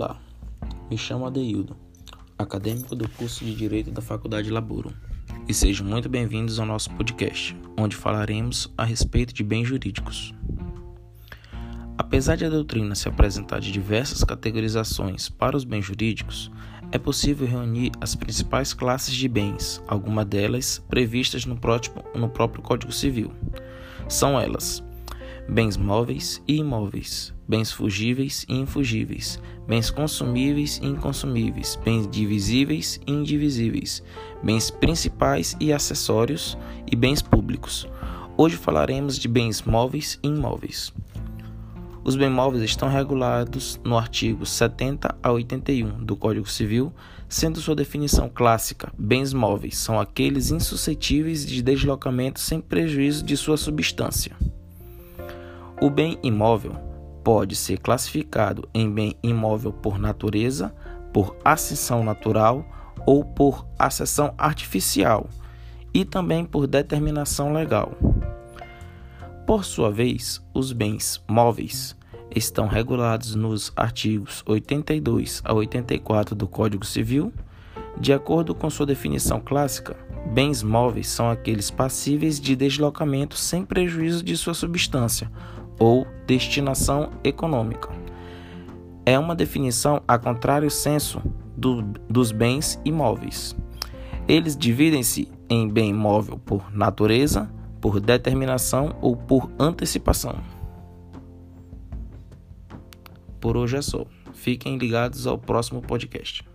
Olá, me chamo Adeildo, acadêmico do curso de Direito da Faculdade Laburo, e sejam muito bem-vindos ao nosso podcast, onde falaremos a respeito de bens jurídicos. Apesar de a doutrina se apresentar de diversas categorizações para os bens jurídicos, é possível reunir as principais classes de bens, algumas delas previstas no próprio, no próprio Código Civil. São elas: bens móveis e imóveis, bens fugíveis e infugíveis, bens consumíveis e inconsumíveis, bens divisíveis e indivisíveis, bens principais e acessórios e bens públicos. Hoje falaremos de bens móveis e imóveis. Os bens móveis estão regulados no artigo 70 a 81 do Código Civil, sendo sua definição clássica: bens móveis são aqueles insuscetíveis de deslocamento sem prejuízo de sua substância. O bem imóvel pode ser classificado em bem imóvel por natureza, por acessão natural ou por acessão artificial e também por determinação legal. Por sua vez, os bens móveis estão regulados nos artigos 82 a 84 do Código Civil. De acordo com sua definição clássica, bens móveis são aqueles passíveis de deslocamento sem prejuízo de sua substância ou destinação econômica. É uma definição a contrário senso do, dos bens imóveis. Eles dividem-se em bem imóvel por natureza, por determinação ou por antecipação. Por hoje é só. Fiquem ligados ao próximo podcast.